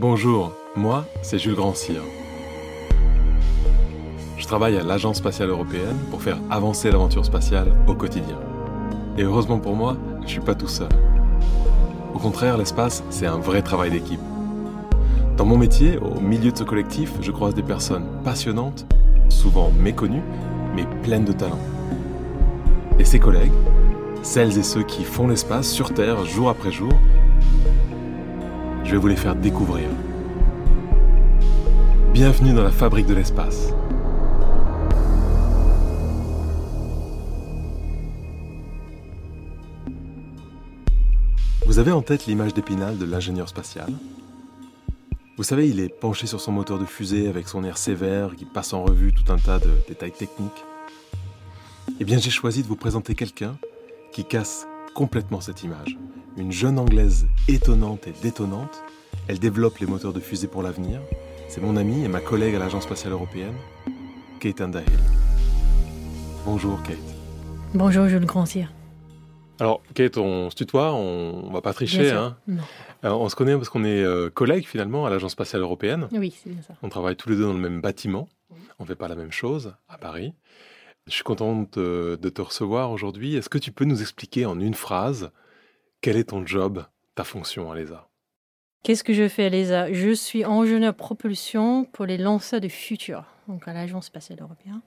Bonjour, moi c'est Jules Grandcir. Je travaille à l'Agence spatiale européenne pour faire avancer l'aventure spatiale au quotidien. Et heureusement pour moi, je ne suis pas tout seul. Au contraire, l'espace, c'est un vrai travail d'équipe. Dans mon métier, au milieu de ce collectif, je croise des personnes passionnantes, souvent méconnues, mais pleines de talent. Et ces collègues, celles et ceux qui font l'espace sur Terre jour après jour, je vais vous les faire découvrir. Bienvenue dans la fabrique de l'espace. Vous avez en tête l'image d'Épinal de l'ingénieur spatial? Vous savez, il est penché sur son moteur de fusée avec son air sévère qui passe en revue tout un tas de détails techniques. Eh bien, j'ai choisi de vous présenter quelqu'un qui casse complètement cette image. Une jeune anglaise étonnante et détonnante. Elle développe les moteurs de fusée pour l'avenir. C'est mon amie et ma collègue à l'Agence spatiale européenne, Kate Underhill. Bonjour Kate. Bonjour Jules Grandcir. Alors Kate, on se tutoie, on, va pas tricher. Hein. on se connaît parce qu'on est euh, collègues finalement à l'Agence spatiale européenne. Oui, c'est bien ça. On travaille tous les deux dans le même bâtiment. On ne fait pas la même chose à Paris. Je suis contente de, te recevoir aujourd'hui. Est-ce que tu peux nous expliquer en une phrase quel est ton job, ta fonction à l'ESA Qu'est-ce que je fais à l'ESA Je suis ingénieur propulsion pour les lanceurs du futur, donc à l'Agence spatiale européenne,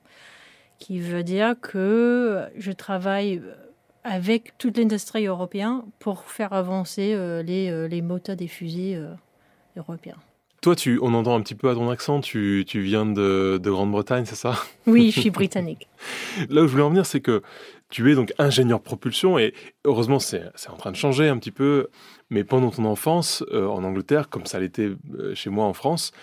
qui veut dire que je travaille avec toute l'industrie européenne pour faire avancer euh, les, euh, les moteurs des fusées euh, européens. Toi, tu, on entend un petit peu à ton accent, tu, tu viens de, de Grande-Bretagne, c'est ça? Oui, je suis britannique. Là où je voulais en venir, c'est que tu es donc ingénieur propulsion et heureusement, c'est en train de changer un petit peu. Mais pendant ton enfance euh, en Angleterre, comme ça l'était euh, chez moi en France,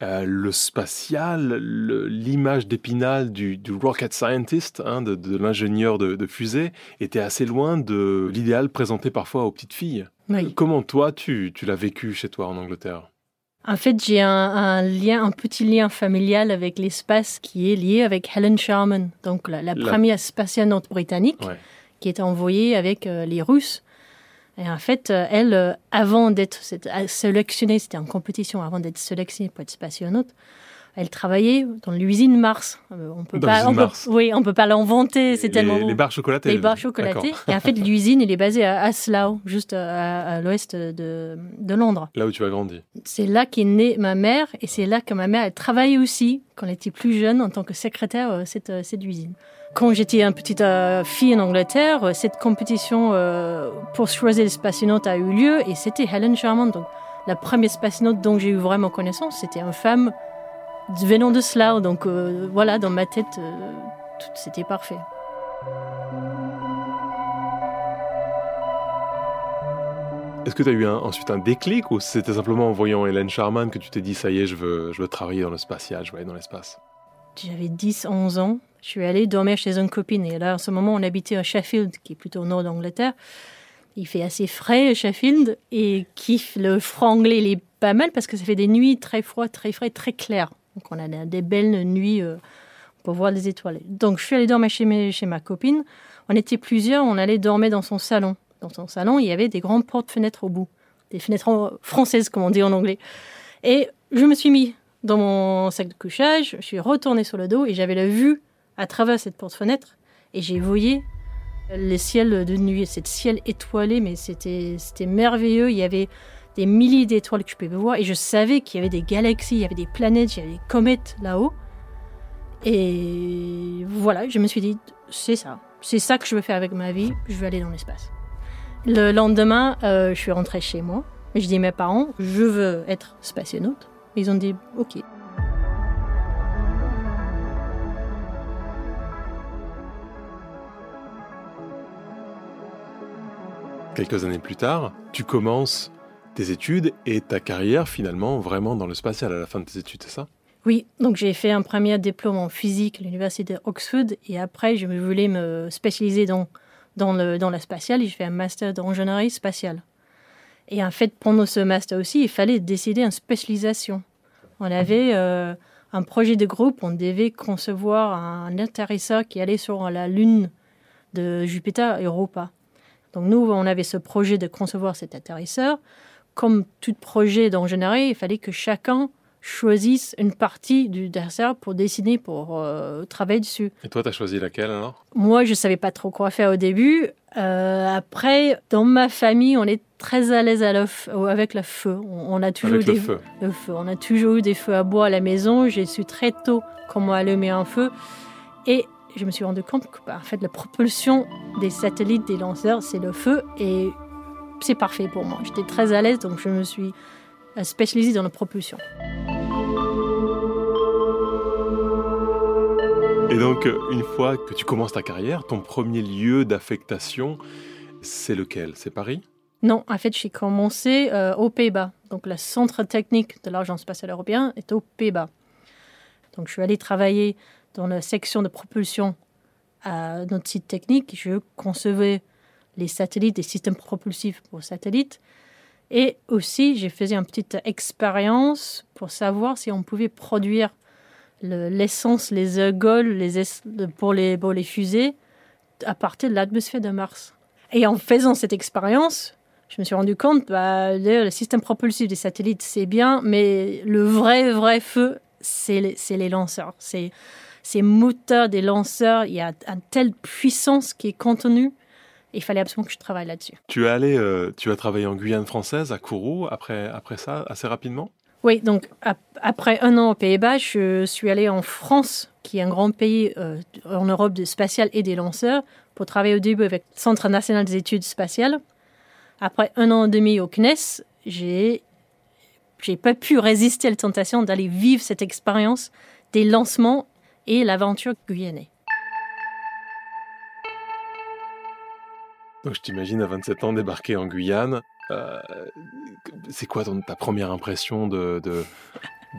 euh, le spatial, l'image d'Épinal du, du, rocket scientist, hein, de, de l'ingénieur de, de, fusée, était assez loin de l'idéal présenté parfois aux petites filles. Comment toi, tu, tu l'as vécu chez toi en Angleterre? En fait, j'ai un, lien, un petit lien familial avec l'espace qui est lié avec Helen Sharman, donc la, première spatiale britannique qui est envoyée avec euh, les Russes. Et en fait, euh, elle, euh, avant d'être sélectionnée, c'était en compétition, avant d'être sélectionnée pour être spationaute, elle travaillait dans l'usine Mars. Euh, on peut pas, Mars. oui, on peut pas l'inventer. C'est tellement les barres chocolatées. Les barres chocolatées. Et en fait, l'usine, elle est basée à, Slough, juste à, l'ouest de, de, Londres. Là où tu as grandi. C'est là qu'est née ma mère, et c'est là que ma mère a travaillé aussi quand elle était plus jeune en tant que secrétaire cette, euh, cette usine. Quand j'étais une petite euh, fille en Angleterre, cette compétition pour choisir les spationautes a eu lieu, et c'était Helen Sharman. Donc, la première spationaute dont j'ai eu vraiment connaissance, c'était une femme venant de cela. Donc euh, voilà, dans ma tête, euh, tout c'était parfait. Est-ce que tu as eu ensuite un déclic ou c'était simplement en voyant Hélène Sharman que tu t'es dit ça y est, je veux, je veux travailler dans le spatial, je veux aller dans l'espace? J'avais 10-11 ans. Je suis allée dormir chez une copine et là, en ce moment, on habitait à Sheffield, qui est plutôt au nord d'Angleterre. Il fait assez frais à Sheffield et kiffe le franglais, il est pas mal parce que ça fait des nuits très froides, très frais, très claires. Donc on a des belles nuits euh, pour voir les étoiles. Donc je suis allée dormir chez, ma copine. On était plusieurs, on allait dormir dans son salon. Dans son salon, il y avait des grandes portes-fenêtres au bout. Des fenêtres françaises, comme on dit en anglais. Et je me suis mis dans mon sac de couchage, je suis retournée sur le dos et j'avais la vue à travers cette porte-fenêtre et j'ai voyé le ciel de nuit, ce ciel étoilé, mais c'était merveilleux. Il y avait des milliers d'étoiles que je pouvais voir et je savais qu'il y avait des galaxies, il y avait des planètes, il y avait des comètes là-haut. Et voilà, je me suis dit, c'est ça, c'est ça que je veux faire avec ma vie, je veux aller dans l'espace. Le lendemain, euh, je suis rentrée chez moi, je dis à mes parents, je veux être spationaute. Ils ont dit, ok. Quelques années plus tard, tu commences tes études et ta carrière finalement vraiment dans le spatial à la fin de tes études, c'est ça? Oui, donc j'ai fait un premier diplôme en physique à l'université d'Oxford et après je voulais me spécialiser dans, dans, le, dans la spatiale et j'ai fait un master d'ingénierie spatiale. Et en fait, pendant ce master aussi, il fallait décider une spécialisation. On avait euh, un projet de groupe, on devait concevoir un atterrisseur qui allait sur la Lune de Jupiter Europa. Donc nous, on avait ce projet de concevoir cet atterrisseur comme tout projet d'en générer, il fallait que chacun choisissent une partie du dessert pour dessiner, pour euh, travailler dessus. Et toi, tu as choisi laquelle alors? Moi, je ne savais pas trop quoi faire au début. Euh, après, dans ma famille, on est très à l'aise avec le feu. On, a toujours avec des, le feu. le feu. On a toujours eu des feux à bois à la maison. J'ai su très tôt comment allumer un feu. Et je me suis rendu compte que, bah, en fait, la propulsion des satellites, des lanceurs, c'est le feu. Et c'est parfait pour moi. J'étais très à l'aise, donc je me suis spécialisée dans la propulsion. Et donc, une fois que tu commences ta carrière, ton premier lieu d'affectation, c'est lequel? C'est Paris? Non, en fait, j'ai commencé euh, aux Pays-Bas. Donc, le centre technique de l'Agence spatiale européenne est aux Pays-Bas. Donc, je suis allée travailler dans la section de propulsion à notre site technique. Je concevais les satellites, des systèmes propulsifs pour satellites. Et aussi, j'ai fait une petite expérience pour savoir si on pouvait produire l'essence, les ergols les pour, les, pour les fusées à partir de l'atmosphère de Mars. Et en faisant cette expérience, je me suis rendu compte, bah, le, système propulsif des satellites, c'est bien, mais le vrai, vrai feu, c'est les, les, lanceurs. C'est ces moteurs des lanceurs, il y a une telle puissance qui est contenue. Il fallait absolument que je travaille là-dessus. Tu es allé, euh, tu as travaillé en Guyane française, à Kourou, après, après ça, assez rapidement? Oui, donc après un an aux Pays-Bas, je suis allée en France, qui est un grand pays euh, en Europe de spatial et des lanceurs, pour travailler au début avec le Centre national des études spatiales. Après un an et demi au CNES, j'ai j'ai pas pu résister à la tentation d'aller vivre cette expérience des lancements et l'aventure guyanaise. Donc je t'imagine à 27 ans débarquer en Guyane euh, c'est quoi ta première impression de,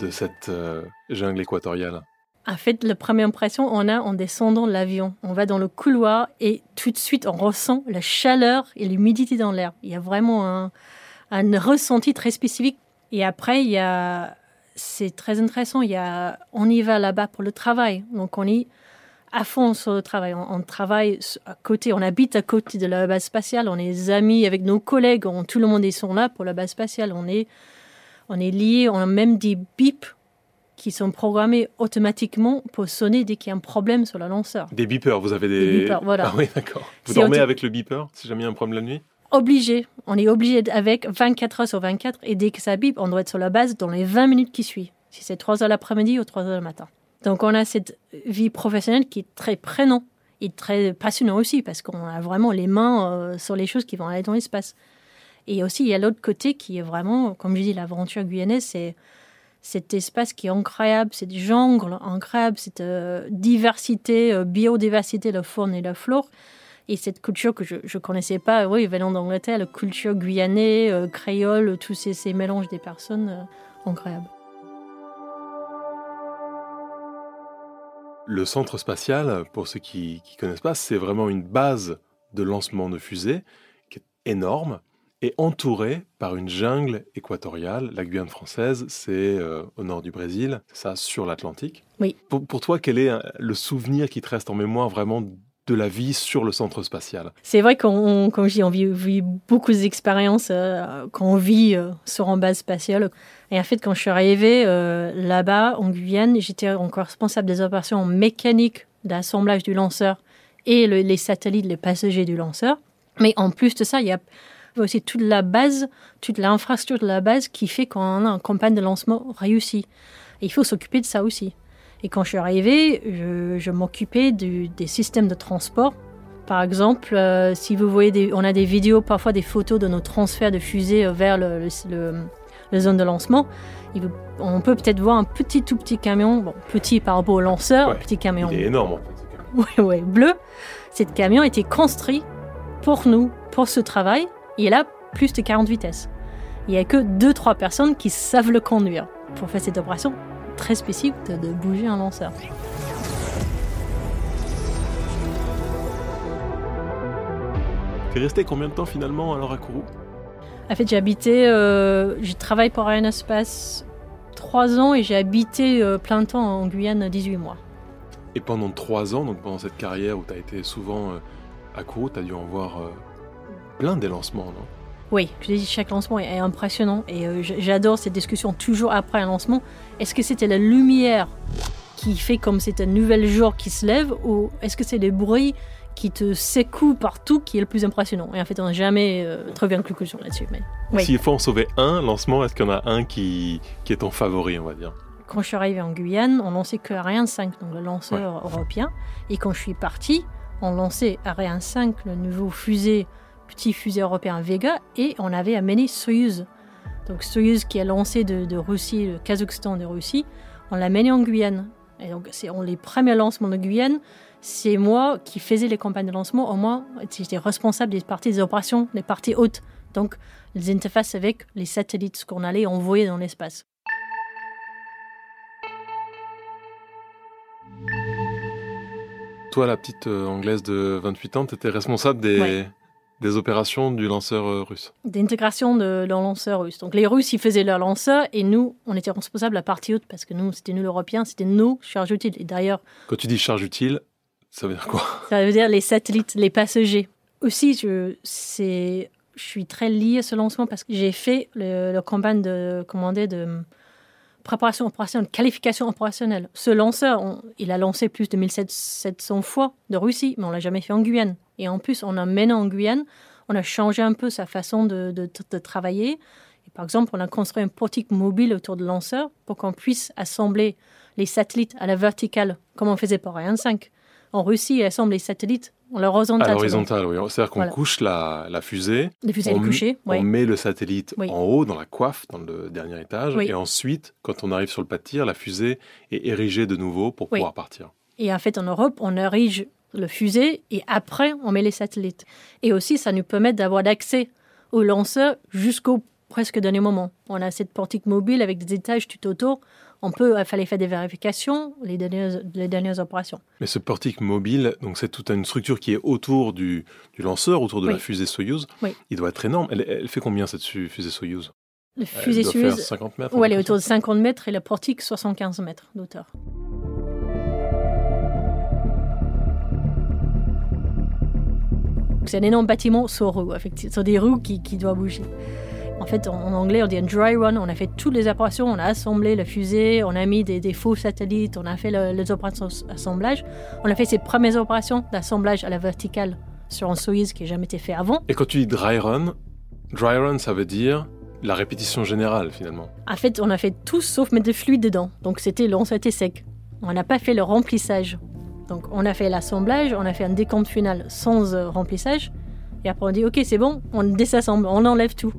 cette euh, jungle équatoriale? En fait, la première impression, on a en descendant de l'avion. On va dans le couloir et tout de suite, on ressent la chaleur et l'humidité dans l'air. Il y a vraiment un, un, ressenti très spécifique. Et après, il y a, c'est très intéressant. Il y a, on y va là-bas pour le travail. Donc, on y à fond sur le travail. On, travaille à côté, on habite à côté de la base spatiale, on est amis avec nos collègues, tout le monde est sont là pour la base spatiale. On est, on est liés, on a même des bips qui sont programmés automatiquement pour sonner dès qu'il y a un problème sur le lanceur. Des beepers, vous avez des... des beepers, voilà. Ah oui, d'accord. Vous dormez avec le beeper si jamais il y a un problème la nuit? Obligé. On est obligé avec 24 heures sur 24 et dès que ça bip, on doit être sur la base dans les 20 minutes qui suivent. Si c'est 3 heures l'après-midi ou 3 heures le matin. Donc on a cette vie professionnelle qui est très prenante et très passionnante aussi parce qu'on a vraiment les mains euh, sur les choses qui vont aller dans l'espace. Et aussi, il y a l'autre côté qui est vraiment, comme je dis, l'aventure guyanaise, c'est cet espace qui est incroyable, cette jungle incroyable, cette euh, diversité, euh, biodiversité, la faune et la flore. Et cette culture que je ne connaissais pas, oui, venant d'Angleterre, la culture guyanaise, créole, tous ces, ces, mélanges des personnes, incroyables. Le centre spatial, pour ceux qui ne connaissent pas, c'est vraiment une base de lancement de fusées qui est énorme et entourée par une jungle équatoriale. La Guyane française, c'est euh, au nord du Brésil, c'est ça, sur l'Atlantique. Oui. Pour, toi, quel est euh, le souvenir qui te reste en mémoire vraiment de la vie sur le centre spatial C'est vrai qu'on, on vit, beaucoup d'expériences euh, quand on vit sur une base spatiale. Et en fait, quand je suis arrivée euh, là-bas, en Guyane, j'étais encore responsable des opérations mécaniques d'assemblage du lanceur et les satellites, les passagers du lanceur. Mais en plus de ça, il y a aussi toute la base, toute l'infrastructure de la base qui fait qu'on a une campagne de lancement réussie. Il faut s'occuper de ça aussi. Et quand je suis arrivée, je, m'occupais des systèmes de transport. Par exemple, euh, si vous voyez, des, on a des vidéos, parfois des photos de nos transferts de fusées vers le, zone de lancement, on peut peut-être voir un petit tout petit camion, bon, petit par rapport au lanceur, petit camion. Il est énorme en fait. Oui, oui, bleu. Cet camion été construit pour nous, pour ce travail. Il a plus de 40 vitesses. Il n'y a que 2-3 personnes qui savent le conduire pour faire cette opération très spécifique de, bouger un lanceur. es resté combien de temps finalement alors à Kourou? En fait, j'ai habité, euh, j'ai travaillé pour Arianespace trois ans et j'ai habité euh, plein temps en Guyane 18 mois. Et pendant trois ans, donc pendant cette carrière où tu as été souvent euh, à Kourou, tu as dû en voir plein des lancements, non? Oui, je dis chaque lancement est impressionnant et euh, j'adore cette discussion toujours après un lancement. Est-ce que c'était la lumière qui fait comme c'est un nouvel jour qui se lève ou est-ce que c'est les bruits qui te secouent partout qui est le plus impressionnant? Et en fait, on n'a jamais euh, trouvé une conclusion là-dessus. Mais oui. S'il faut en sauver un lancement, est-ce qu'il y en a un qui, qui est ton favori, on va dire? Quand je suis arrivée en Guyane, on lançait que Ariane 5, donc le lanceur européen. Et quand je suis partie, on lançait Ariane 5, le nouveau fusée petit fusée européen Vega et on avait amené Soyuz. Donc Soyuz qui a lancé de, Russie, le Kazakhstan de Russie, on l'a mené en Guyane. Et donc c'est les premiers lancements de Guyane, c'est moi qui faisais les campagnes de lancement. Au moins, j'étais responsable des parties des opérations, des parties hautes. Donc les interfaces avec les satellites qu'on allait envoyer dans l'espace. Toi, la petite euh, anglaise de 28 ans, tu étais responsable des, des opérations du lanceur euh, russe D'intégration de, de lanceur russe. Donc les Russes, ils faisaient leur lanceur et nous, on était responsables à la partie haute parce que nous, c'était nous l'Européen, c'était nos charges utiles. Et d'ailleurs. Quand tu dis charge utile, ça veut dire quoi? Ça veut dire les satellites, les passagers. Aussi, je, c'est, je suis très liée à ce lancement parce que j'ai fait le, le campagne de commander de préparation opérationnelle, qualification opérationnelle. Ce lanceur, il a lancé plus de 1700 fois de Russie, mais on l'a jamais fait en Guyane. Et en plus, on a mené en Guyane, on a changé un peu sa façon de, de, travailler. Et par exemple, on a construit un portique mobile autour de lanceur pour qu'on puisse assembler les satellites à la verticale, comme on faisait pour Ariane 5. En Russie, ils assemblent les satellites à l'horizontale. À l'horizontale, oui. C'est-à-dire qu'on couche la, la, fusée. La fusée on, est couchée, On met le satellite en haut, dans la coiffe, dans le dernier étage. Et ensuite, quand on arrive sur le pas de tir, la fusée est érigée de nouveau pour pouvoir partir. Et en fait, en Europe, on érige le fusée et après, on met les satellites. Et aussi, ça nous permet d'avoir accès au lanceur jusqu'au presque dernier moment. On a cette portique mobile avec des étages tout autour. On peut, il fallait faire des vérifications, les dernières, les dernières opérations. Mais ce portique mobile, donc c'est toute une structure qui est autour du, du lanceur, autour de la fusée Soyuz. Il doit être énorme. Elle, fait combien cette fusée Soyuz La fusée elle Soyuz. 50 mètres. Oui, elle est autour de 50 mètres et le portique 75 mètres d'auteur. C'est un énorme bâtiment sur roues, sur des roues qui, qui doivent bouger. En fait, en, anglais, on dit un dry run. On a fait toutes les opérations, on a assemblé la fusée, on a mis des, faux satellites, on a fait les opérations d'assemblage. On a fait ces premières opérations d'assemblage à la verticale sur un Soyuz qui n'a jamais été fait avant. Et quand tu dis dry run, dry run, ça veut dire la répétition générale finalement. En fait, on a fait tout sauf mettre des fluides dedans. Donc c'était était sec. On n'a pas fait le remplissage. Donc on a fait l'assemblage, on a fait un décompte final sans euh, remplissage. Et après on dit ok c'est bon, on désassemble, on enlève tout.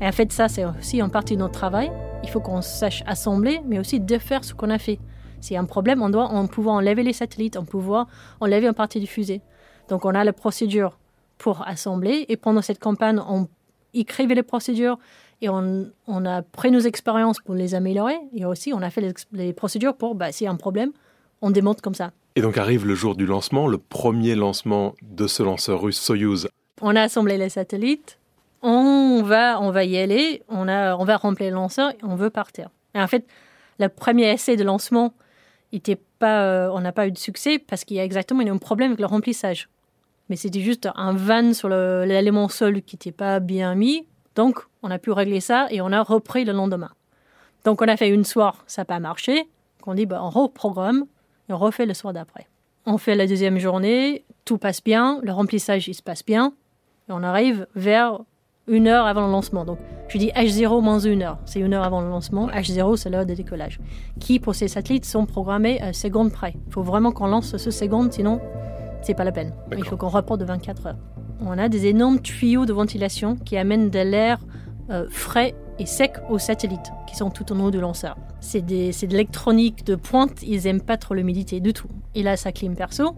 Et en fait ça c'est aussi en partie notre travail. Il faut qu'on sache assembler, mais aussi défaire ce qu'on a fait. S'il y a un problème, on doit en pouvoir enlever les satellites, on pouvoir enlever une partie du fusée. Donc on a la procédure pour assembler. Et pendant cette campagne, on écrivait les procédures et on, a pris nos expériences pour les améliorer. Et aussi, on a fait les, procédures pour, bah, s'il y a un problème, on démonte comme ça. Et donc arrive le jour du lancement, le premier lancement de ce lanceur russe Soyuz. On a assemblé les satellites, on va, on va y aller, on, a, on va remplir le lanceur on veut partir. Et en fait, le premier essai de lancement, pas, euh, on n'a pas eu de succès parce qu'il y a exactement un problème avec le remplissage. Mais c'était juste un van sur l'élément sol qui n'était pas bien mis. Donc, on a pu régler ça et on a repris le lendemain. Donc, on a fait une soirée, ça n'a pas marché. On dit, bah, on reprogramme on refait le soir d'après. On fait la deuxième journée, tout passe bien, le remplissage il se passe bien, et on arrive vers une heure avant le lancement. Donc je dis H0 moins une heure, c'est une heure avant le lancement. H0 c'est l'heure de décollage, qui pour ces satellites sont programmés à seconde près. Il faut vraiment qu'on lance ce seconde, sinon c'est pas la peine. Il faut qu'on reporte de 24 heures. On a des énormes tuyaux de ventilation qui amènent de l'air euh, frais et sec aux satellites qui sont tout en haut du lanceur. C'est de l'électronique de pointe, ils aiment pas trop l'humidité du tout. Il a sa clim perso,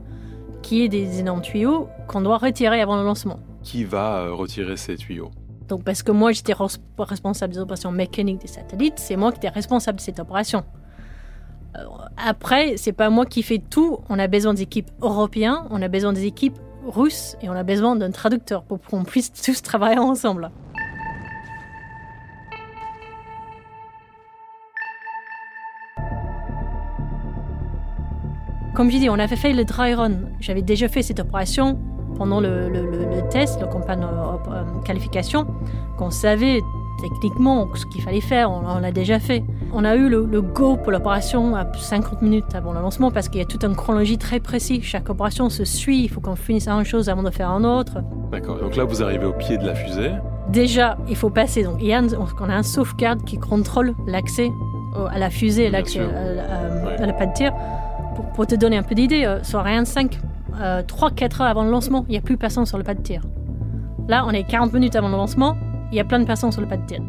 qui est des énormes tuyaux qu'on doit retirer avant le lancement. Qui va euh, retirer ces tuyaux? Donc parce que moi j'étais responsable des opérations mécaniques des satellites, c'est moi qui étais responsable de cette opération. Euh, après, c'est pas moi qui fais tout. On a besoin d'équipes européennes, on a besoin des équipes russes et on a besoin d'un traducteur pour qu'on puisse tous travailler ensemble. Comme je dis, on avait fait le dry run. J'avais déjà fait cette opération pendant le, le, le, le test, la campagne euh, euh, qualification, qu'on savait techniquement ce qu'il fallait faire, on, on l'a déjà fait. On a eu le, le go pour l'opération à 50 minutes avant le lancement parce qu'il y a toute une chronologie très précise. Chaque opération se suit, il faut qu'on finisse une chose avant de faire un autre. D'accord, donc là vous arrivez au pied de la fusée. Déjà, il faut passer. Donc, il y a un, on a un sauvegarde qui contrôle l'accès à la fusée, l'accès à, à, ouais. à, la pas de tir. Pour, te donner un peu d'idée, euh, sur Ariane 5, euh, 3-4 heures avant le lancement, il n'y a plus personne sur le pas de tir. Là, on est 40 minutes avant le lancement, il y a plein de personnes sur le pas de tir.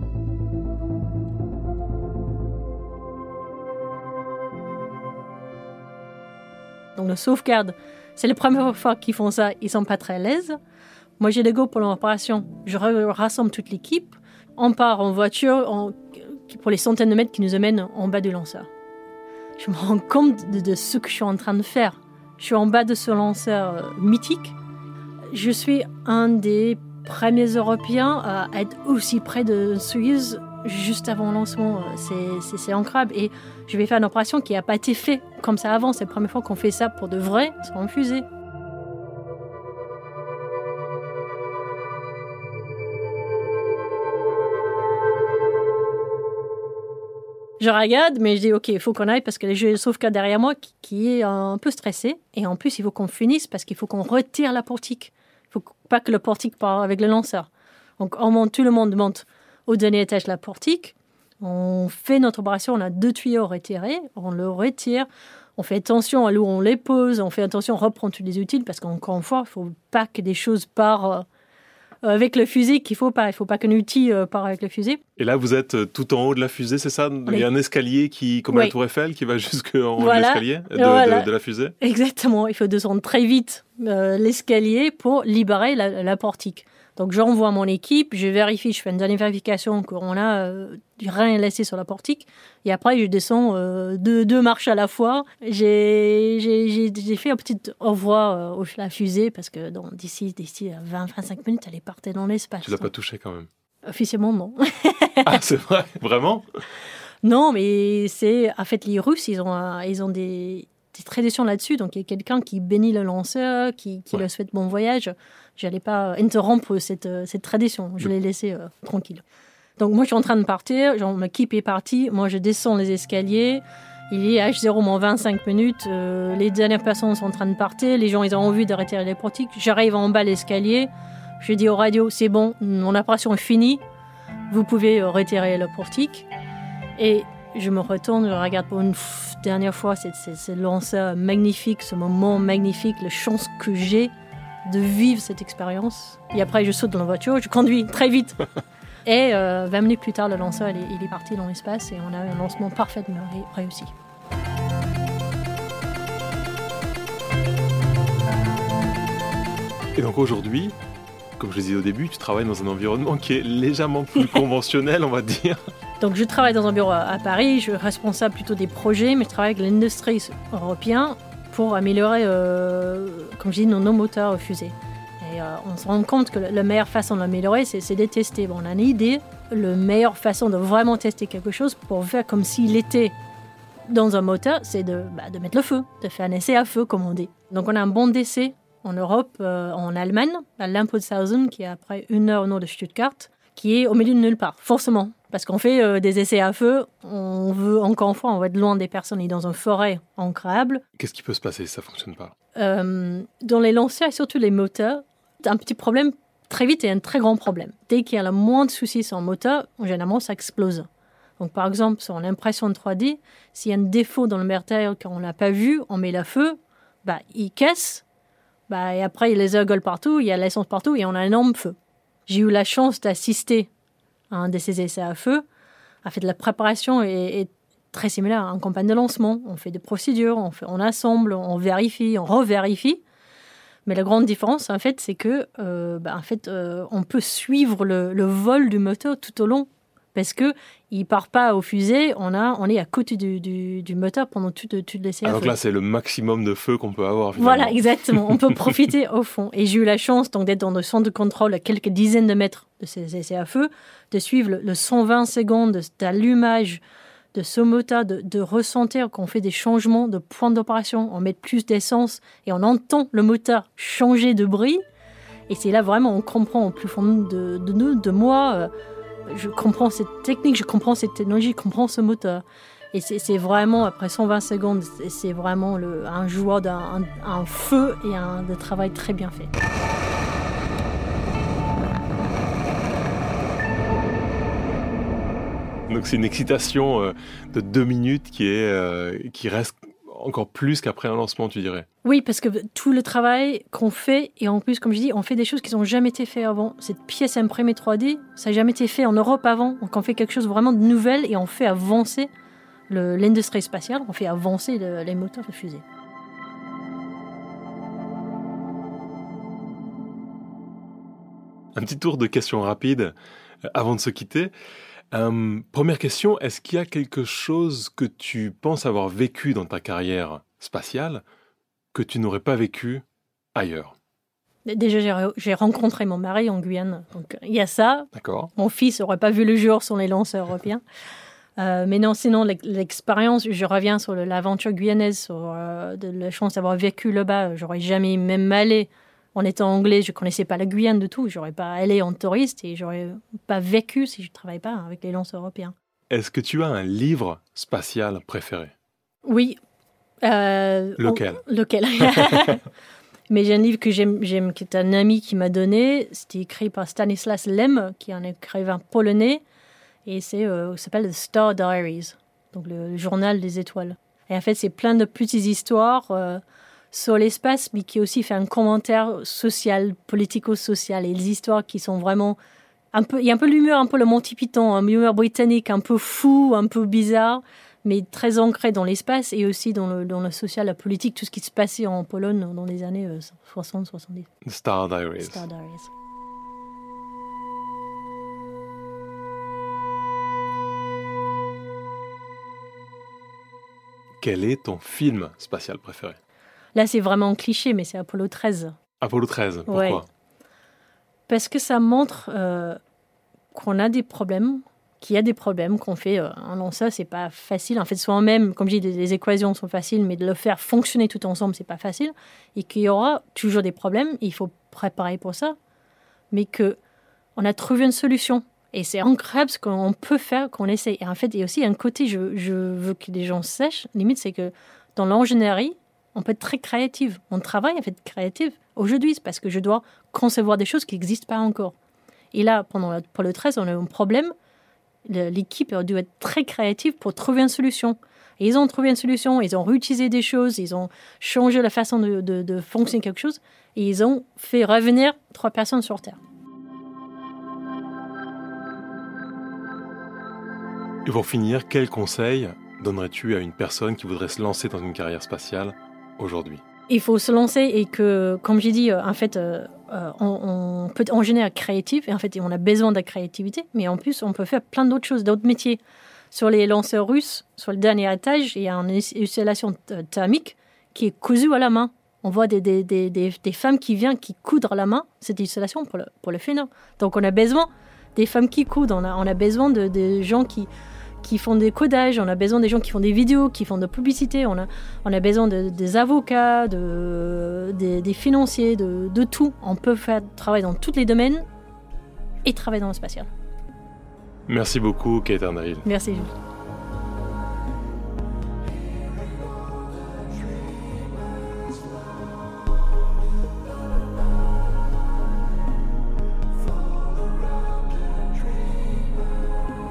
Donc le sauvegarde, c'est la première fois qu'ils font ça, ils sont pas très à l'aise. Moi j'ai le go pour l'opération, je rassemble toute l'équipe, on part en voiture pour les centaines de mètres qui nous amènent en bas du lanceur. Je me rends compte de, ce que je suis en train de faire. Je suis en bas de ce lanceur euh, mythique. Je suis un des premiers Européens à être aussi près de Suisse juste avant le lancement. C'est incroyable. Et je vais faire une opération qui n'a pas été faite comme ça avant. C'est la première fois qu'on fait ça pour de vrai, sans fusée. Je regarde, mais je dis ok, il faut qu'on aille parce que j'ai le sauvegarde derrière moi qui, est un peu stressé. Et en plus, il faut qu'on finisse parce qu'il faut qu'on retire la portique. Il faut pas que le portique part avec le lanceur. Donc, on monte, tout le monde monte au dernier étage la portique. On fait notre opération, on a deux tuyaux retirés, on le retire. On fait attention à l'eau, on les pose, on fait attention, on reprend tous les utiles parce qu'encore une fois, il faut pas que des choses partent avec le fusil qu'il faut pas. Il faut pas qu'un outil euh, part avec le fusil. Et là, vous êtes euh, tout en haut de la fusée, c'est ça? Il y a un escalier qui, comme oui. la Tour Eiffel, qui va jusqu'en voilà. haut de l'escalier de, voilà. de, de, la fusée? Exactement. Il faut descendre très vite euh, l'escalier pour libérer la, la portique. Donc j'envoie mon équipe, je vérifie, je fais une dernière vérification qu'on a euh, rien laissé sur la portique. Et après, je descends euh, deux, deux, marches à la fois. J'ai fait un petit au revoir euh, à la fusée parce que d'ici 20-25 minutes, elle est partie dans l'espace. Tu l'as pas touché quand même Officiellement, non. ah, c'est vrai? Vraiment? Non, mais c'est... En fait, les Russes, ils ont, ils ont des des traditions là-dessus. Donc, il y a quelqu'un qui bénit le lanceur, qui, qui ouais. le souhaite bon voyage. Je n'allais pas interrompre cette, cette tradition. Je l'ai laissé euh, tranquille. Donc, moi, je suis en train de partir. Genre, mon équipe est partie. Moi, je descends les escaliers. Il est H0 25 minutes. Euh, les dernières personnes sont en train de partir. Les gens, ils ont envie d'arrêter les portiques. J'arrive en bas l'escalier. Je dis au radio, c'est bon, mon opération est finie. Vous pouvez euh, retirer le portique. Et je me retourne, je regarde pour une dernière fois ce lanceur magnifique, ce moment magnifique, la chance que j'ai de vivre cette expérience. Et après, je saute dans la voiture, je conduis très vite. Et euh, 20 minutes plus tard, le lanceur il est, il est parti dans l'espace et on a eu un lancement parfaitement réussi. Et donc aujourd'hui, comme je le disais au début, tu travailles dans un environnement qui est légèrement plus conventionnel, on va dire. Donc je travaille dans un bureau à Paris, je suis responsable plutôt des projets, mais je travaille avec l'industrie européenne pour améliorer, euh, comme je dis, nos, nos moteurs fusées. Et euh, on se rend compte que la meilleure façon de l'améliorer, c'est de tester. Bon, on a une idée, la meilleure façon de vraiment tester quelque chose pour faire comme s'il était dans un moteur, c'est de, bah, de mettre le feu, de faire un essai à feu, comme on dit. Donc on a un bon d'essai en Europe, euh, en Allemagne, à Lampothausen, qui est après une heure au nord de Stuttgart, qui est au milieu de nulle part, forcément. Parce qu'on fait euh, des essais à feu, on veut, encore une fois, on va être loin des personnes, et dans une forêt ancrable. Qu'est-ce qui peut se passer si ça ne fonctionne pas? Euh, Dans les lanceurs et surtout les moteurs, un petit problème très vite et un très grand problème. Dès qu'il y a le moins de soucis sur un moteur, généralement, ça explose. Donc, par exemple, sur l'impression de 3D, s'il y a un défaut dans le matériel qu'on n'a pas vu, on met le feu, bah, il casse, bah, et après, il y a les ergols partout, il y a l'essence partout, et on a un énorme feu. J'ai eu la chance d'assister à un de ces essais à feu. A fait la préparation et, et très similaire une campagne de lancement. On fait des procédures, on, assemble, on vérifie, on revérifie. Mais la grande différence, en fait, c'est que, euh, bah, en fait, euh, on peut suivre le, vol du moteur tout au long parce que il part pas au fusée, on a, on est à côté du, du, du moteur pendant tout, tout l'essai. Ah, donc là, c'est le maximum de feu qu'on peut avoir. Finalement. Voilà, exactement. On peut profiter au fond. Et j'ai eu la chance donc d'être dans le centre de contrôle à quelques dizaines de mètres de ces essais à feu, de suivre le, le 120 secondes d'allumage de ce moteur, de, de ressentir qu'on fait des changements de point d'opération, on met plus d'essence et on entend le moteur changer de bruit. Et c'est là vraiment on comprend au plus fond de, de nous, de moi, euh, je comprends cette technique, je comprends cette technologie, je comprends ce moteur. Et c'est vraiment, après 120 secondes, c'est vraiment un joueur d'un un feu et un de travail très bien fait. Donc c'est une excitation euh, de deux minutes qui, est, euh, qui reste encore plus qu'après un lancement, tu dirais Oui, parce que tout le travail qu'on fait, et en plus, comme je dis, on fait des choses qui n'ont jamais été faites avant. Cette pièce imprimée 3D, ça n'a jamais été fait en Europe avant. Donc on fait quelque chose vraiment de nouvel et on fait avancer l'industrie spatiale, on fait avancer les moteurs de fusée. Un petit tour de questions rapides euh, avant de se quitter. Euh, première question, est-ce qu'il y a quelque chose que tu penses avoir vécu dans ta carrière spatiale que tu n'aurais pas vécu ailleurs? Déjà, j'ai rencontré mon mari en Guyane. Donc, il y a ça. D'accord. Mon fils n'aurait pas vu le jour sur les lanceurs européens. Euh, mais non, sinon, l'expérience, je reviens sur l'aventure guyanaise, sur euh, de la chance d'avoir vécu là-bas. J'aurais jamais même allé en étant anglais, je connaissais pas la Guyane de tout. J'aurais pas allé en touriste et j'aurais pas vécu si je travaillais pas avec les lanceurs européens. Est-ce que tu as un livre spatial préféré? Oui. Euh, lequel? Lequel? Mais j'ai un livre que j'aime, qui est un ami qui m'a donné. C'était écrit par Stanislas Lem, qui est un écrivain polonais. Et c'est, euh, s'appelle The Star Diaries, donc le, journal des étoiles. Et en fait, c'est plein de petites histoires. Euh, sur l'espace, mais qui aussi fait un commentaire social, politico-social, et les histoires qui sont vraiment un peu, il y a un peu l'humeur, un peu le Monty Python, un humeur britannique, un peu fou, un peu bizarre, mais très ancré dans l'espace et aussi dans le, dans le social, la politique, tout ce qui se passait en Pologne dans les années 60-70. Euh, Star Diaries. Star Diaries. Quel est ton film spatial préféré? Là, c'est vraiment un cliché, mais c'est Apollo 13. Apollo 13, pourquoi Parce que ça montre euh, qu'on a des problèmes, qu'il y a des problèmes, qu'on fait euh, un lanceur, c'est pas facile. En fait, soi-même, comme je dis, les équations sont faciles, mais de le faire fonctionner tout ensemble, c'est pas facile. Et qu'il y aura toujours des problèmes, il faut préparer pour ça. Mais que on a trouvé une solution. Et c'est incroyable ce qu'on peut faire, qu'on essaye. Et en fait, il y a aussi un côté, je, je veux que les gens sachent, limite, c'est que dans l'ingénierie, on peut être très créative. Mon travail est être créative aujourd'hui, parce que je dois concevoir des choses qui n'existent pas encore. Et là, pendant pour le 13, on a un problème. L'équipe a dû être très créative pour trouver une solution. Ils ont trouvé une solution, ils ont réutilisé des choses, ils ont changé la façon de, de fonctionner quelque chose, et ils ont fait revenir trois personnes sur Terre. Et pour finir, quel conseil donnerais-tu à une personne qui voudrait se lancer dans une carrière spatiale? Aujourd'hui Il faut se lancer et que, comme j'ai dit, euh, en fait, euh, euh, on, peut en général créatif et en fait, on a besoin de la créativité, mais en plus, on peut faire plein d'autres choses, d'autres métiers. Sur les lanceurs russes, sur le dernier étage, il y a une installation thermique qui est cousue à la main. On voit des, femmes qui viennent qui coudent à la main cette installation pour le, pour Donc on a besoin des femmes qui coudent, on a, on a besoin de, de gens qui, qui font des codages, on a besoin des gens qui font des vidéos, qui font de la publicité, on a, on a besoin de, des avocats, de, des, financiers, de, de, tout. On peut faire travailler dans tous les domaines et travailler dans le spatial. Merci beaucoup, Kate Arnail. Merci, Jules.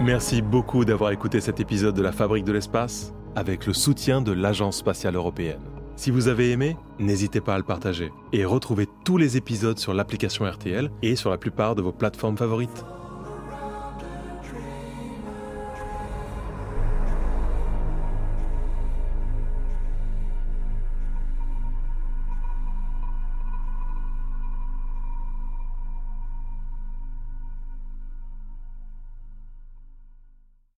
Merci beaucoup d'avoir écouté cet épisode de La Fabrique de l'Espace avec le soutien de l'Agence spatiale européenne. Si vous avez aimé, n'hésitez pas à le partager et retrouvez tous les épisodes sur l'application RTL et sur la plupart de vos plateformes favorites.